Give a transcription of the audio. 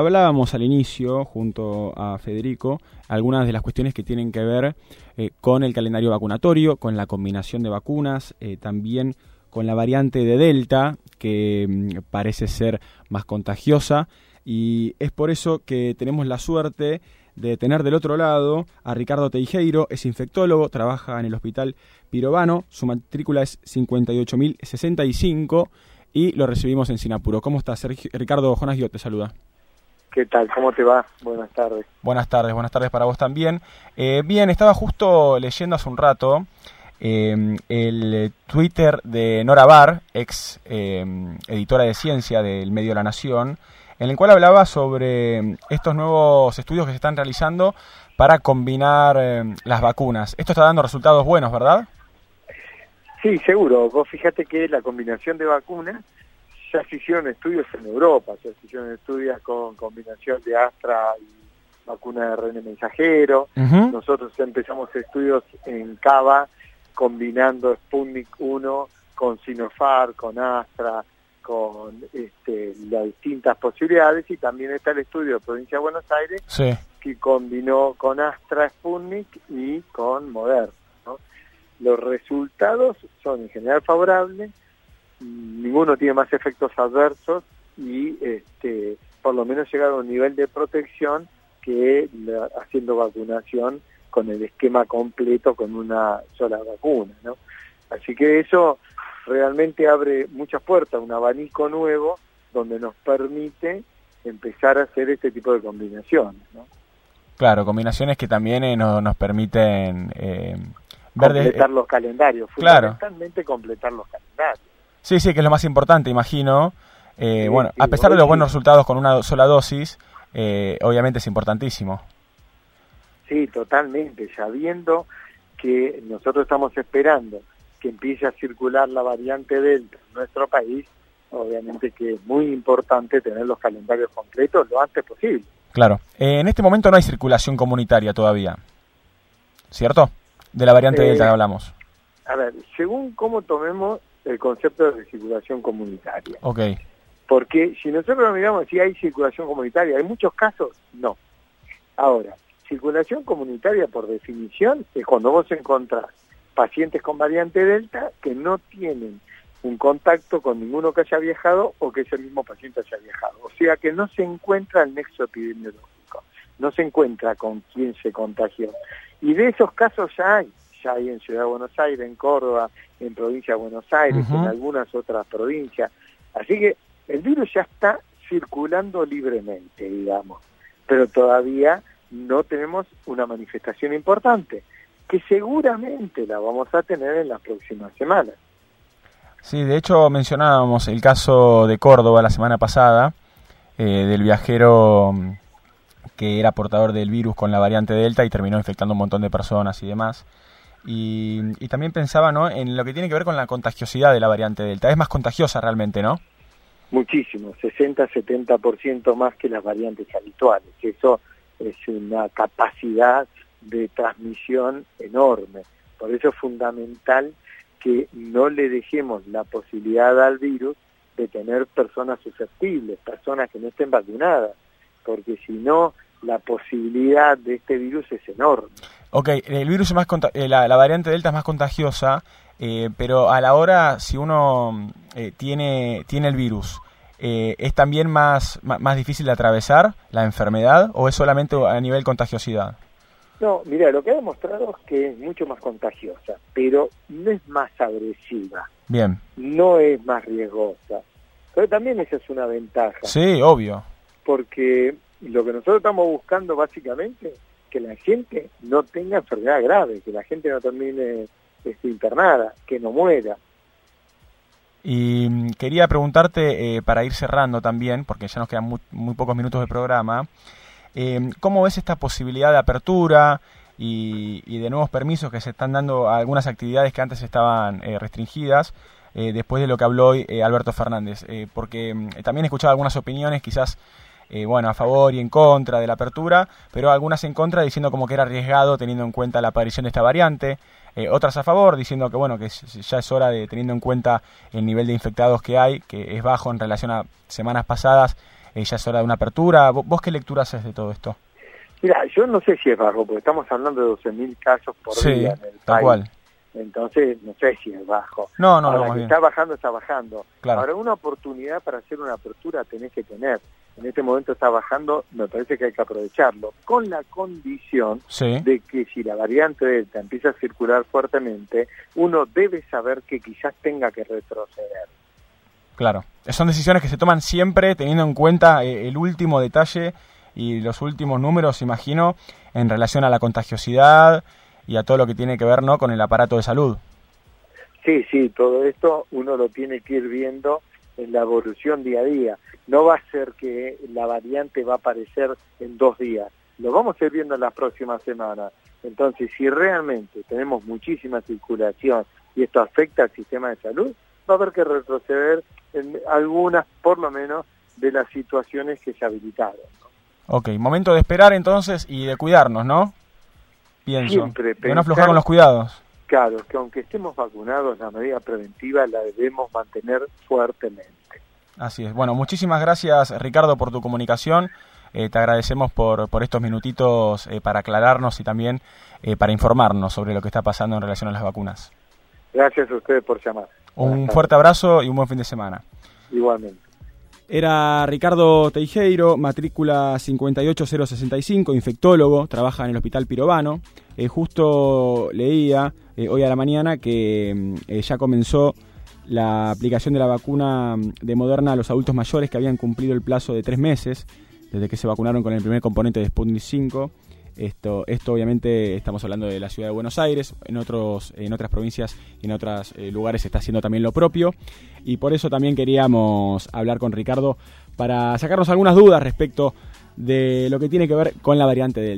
Hablábamos al inicio, junto a Federico, algunas de las cuestiones que tienen que ver eh, con el calendario vacunatorio, con la combinación de vacunas, eh, también con la variante de Delta, que mm, parece ser más contagiosa, y es por eso que tenemos la suerte de tener del otro lado a Ricardo Teijeiro, es infectólogo, trabaja en el Hospital Pirovano, su matrícula es 58.065 y lo recibimos en Sinapuro. ¿Cómo estás? Ricardo Jonas Guiot te saluda. ¿Qué tal? ¿Cómo te va? Buenas tardes. Buenas tardes, buenas tardes para vos también. Eh, bien, estaba justo leyendo hace un rato eh, el Twitter de Nora Bar, ex eh, editora de ciencia del medio La Nación, en el cual hablaba sobre estos nuevos estudios que se están realizando para combinar las vacunas. Esto está dando resultados buenos, ¿verdad? Sí, seguro. Vos fíjate que la combinación de vacunas ya se hicieron estudios en Europa, ya se hicieron estudios con combinación de Astra y vacuna de RN mensajero. Nosotros empezamos estudios en Cava combinando Sputnik 1 con Sinopharm, con Astra, con este, las distintas posibilidades y también está el estudio de Provincia de Buenos Aires que combinó con Astra Sputnik y con Moderna. Los resultados son en general favorables, ninguno tiene más efectos adversos y este, por lo menos llegar a un nivel de protección que haciendo vacunación con el esquema completo con una sola vacuna. ¿no? Así que eso realmente abre muchas puertas, un abanico nuevo donde nos permite empezar a hacer este tipo de combinaciones. ¿no? Claro, combinaciones que también eh, nos permiten eh, completar los calendarios, fundamentalmente completar los calendarios. Sí, sí, que es lo más importante, imagino. Eh, bueno, a pesar de los buenos resultados con una sola dosis, eh, obviamente es importantísimo. Sí, totalmente, sabiendo que nosotros estamos esperando que empiece a circular la variante Delta en nuestro país, obviamente que es muy importante tener los calendarios completos lo antes posible. Claro, eh, en este momento no hay circulación comunitaria todavía, ¿cierto? De la variante Delta que hablamos. A ver, según cómo tomemos el concepto de circulación comunitaria. Ok. Porque si nosotros miramos si hay circulación comunitaria, hay muchos casos, no. Ahora, circulación comunitaria por definición es cuando vos encontrás pacientes con variante Delta que no tienen un contacto con ninguno que haya viajado o que ese mismo paciente haya viajado. O sea que no se encuentra el nexo epidemiológico, no se encuentra con quién se contagió. Y de esos casos ya hay ya hay en Ciudad de Buenos Aires, en Córdoba, en Provincia de Buenos Aires, en algunas otras provincias. Así que el virus ya está circulando libremente, digamos, pero todavía no tenemos una manifestación importante, que seguramente la vamos a tener en las próximas semanas. Sí, de hecho mencionábamos el caso de Córdoba la semana pasada, eh, del viajero mm, que era portador del virus con la variante Delta y terminó infectando un montón de personas y demás. Y, también pensaba ¿no? en lo que tiene que ver con la contagiosidad de la variante Delta. Es más contagiosa realmente, ¿no? Muchísimo, 60-70% más que las variantes habituales. Eso es una capacidad de transmisión enorme. Por eso es fundamental que no le dejemos la posibilidad al virus de tener personas susceptibles, personas que no estén vacunadas, porque si no, la posibilidad de este virus es enorme. Ok, el virus es más eh, la, variante Delta es más contagiosa, eh, pero a la hora, si uno eh, tiene, tiene el virus, ¿es también más, más, difícil de atravesar la enfermedad o es solamente a nivel contagiosidad? No, mira, lo que ha demostrado es que es mucho más contagiosa, pero no es más agresiva. Bien. No es más riesgosa. Pero también esa es una ventaja. Sí, obvio. Porque lo que nosotros estamos buscando básicamente que la gente no tenga enfermedad grave, que la gente no termine este, internada, que no muera. Y mm, quería preguntarte, eh, para ir cerrando también, porque ya nos quedan muy, pocos minutos de programa, eh, ¿cómo ves esta posibilidad de apertura y, de nuevos permisos que se están dando a algunas actividades que antes estaban eh, restringidas? después de lo que habló hoy Alberto Fernández, porque mm, también he escuchado algunas opiniones, quizás eh, bueno, a favor y en contra de la apertura, pero algunas en contra diciendo como que era arriesgado teniendo en cuenta la aparición de esta variante, eh, otras a favor diciendo que bueno, que ya es hora de teniendo en cuenta el nivel de infectados que hay, que es bajo en relación a semanas pasadas, eh, ya es hora de una apertura. ¿Vos, qué lectura haces de todo esto? Mira, yo no sé si es bajo, porque estamos hablando de 12.000 casos por día en el tal Cual. Entonces, no sé si es bajo. No, no, no. está bajando, está bajando. Ahora, una oportunidad para hacer una apertura tenés que tener. En este momento está bajando, me parece que hay que aprovecharlo, con la condición de que si la variante Delta empieza a circular fuertemente, uno debe saber que quizás tenga que retroceder. Claro, son decisiones que se toman siempre teniendo en cuenta eh, el último detalle y los últimos números, imagino, en relación a la contagiosidad y a todo lo que tiene que ver ¿no? con el aparato de salud. Sí, sí, todo esto uno lo tiene que ir viendo en la evolución día a día. No va a ser que la variante va a aparecer en dos días, lo vamos a ir viendo en las próximas semanas. Entonces, si realmente tenemos muchísima circulación y esto afecta al sistema de salud, va a haber que retroceder en algunas, por lo menos, de las situaciones que se habilitaron. Ok, momento de esperar entonces y de cuidarnos, ¿no? Pienso. Siempre de no aflojar con los cuidados. Claro, que aunque estemos vacunados, la medida preventiva la debemos mantener fuertemente. Así es. Bueno, muchísimas gracias Ricardo por tu comunicación. Eh, te agradecemos por, por estos minutitos eh, para aclararnos y también eh, para informarnos sobre lo que está pasando en relación a las vacunas. Gracias a ustedes por llamar. Un fuerte abrazo y un buen fin de semana. Igualmente. Era Ricardo Teijeiro, matrícula 58065, infectólogo, trabaja en el Hospital Pirovano. Eh, justo leía eh, hoy a la mañana que mm, eh, ya comenzó la aplicación de la vacuna mm, de Moderna a los adultos mayores que habían cumplido el plazo de tres meses desde que se vacunaron con el primer componente de Sputnik 5. Esto, esto obviamente estamos hablando de la ciudad de Buenos Aires, en, otros, en otras provincias y en otros eh, lugares está haciendo también lo propio. Y por eso también queríamos hablar con Ricardo para sacarnos algunas dudas respecto de lo que tiene que ver con la variante del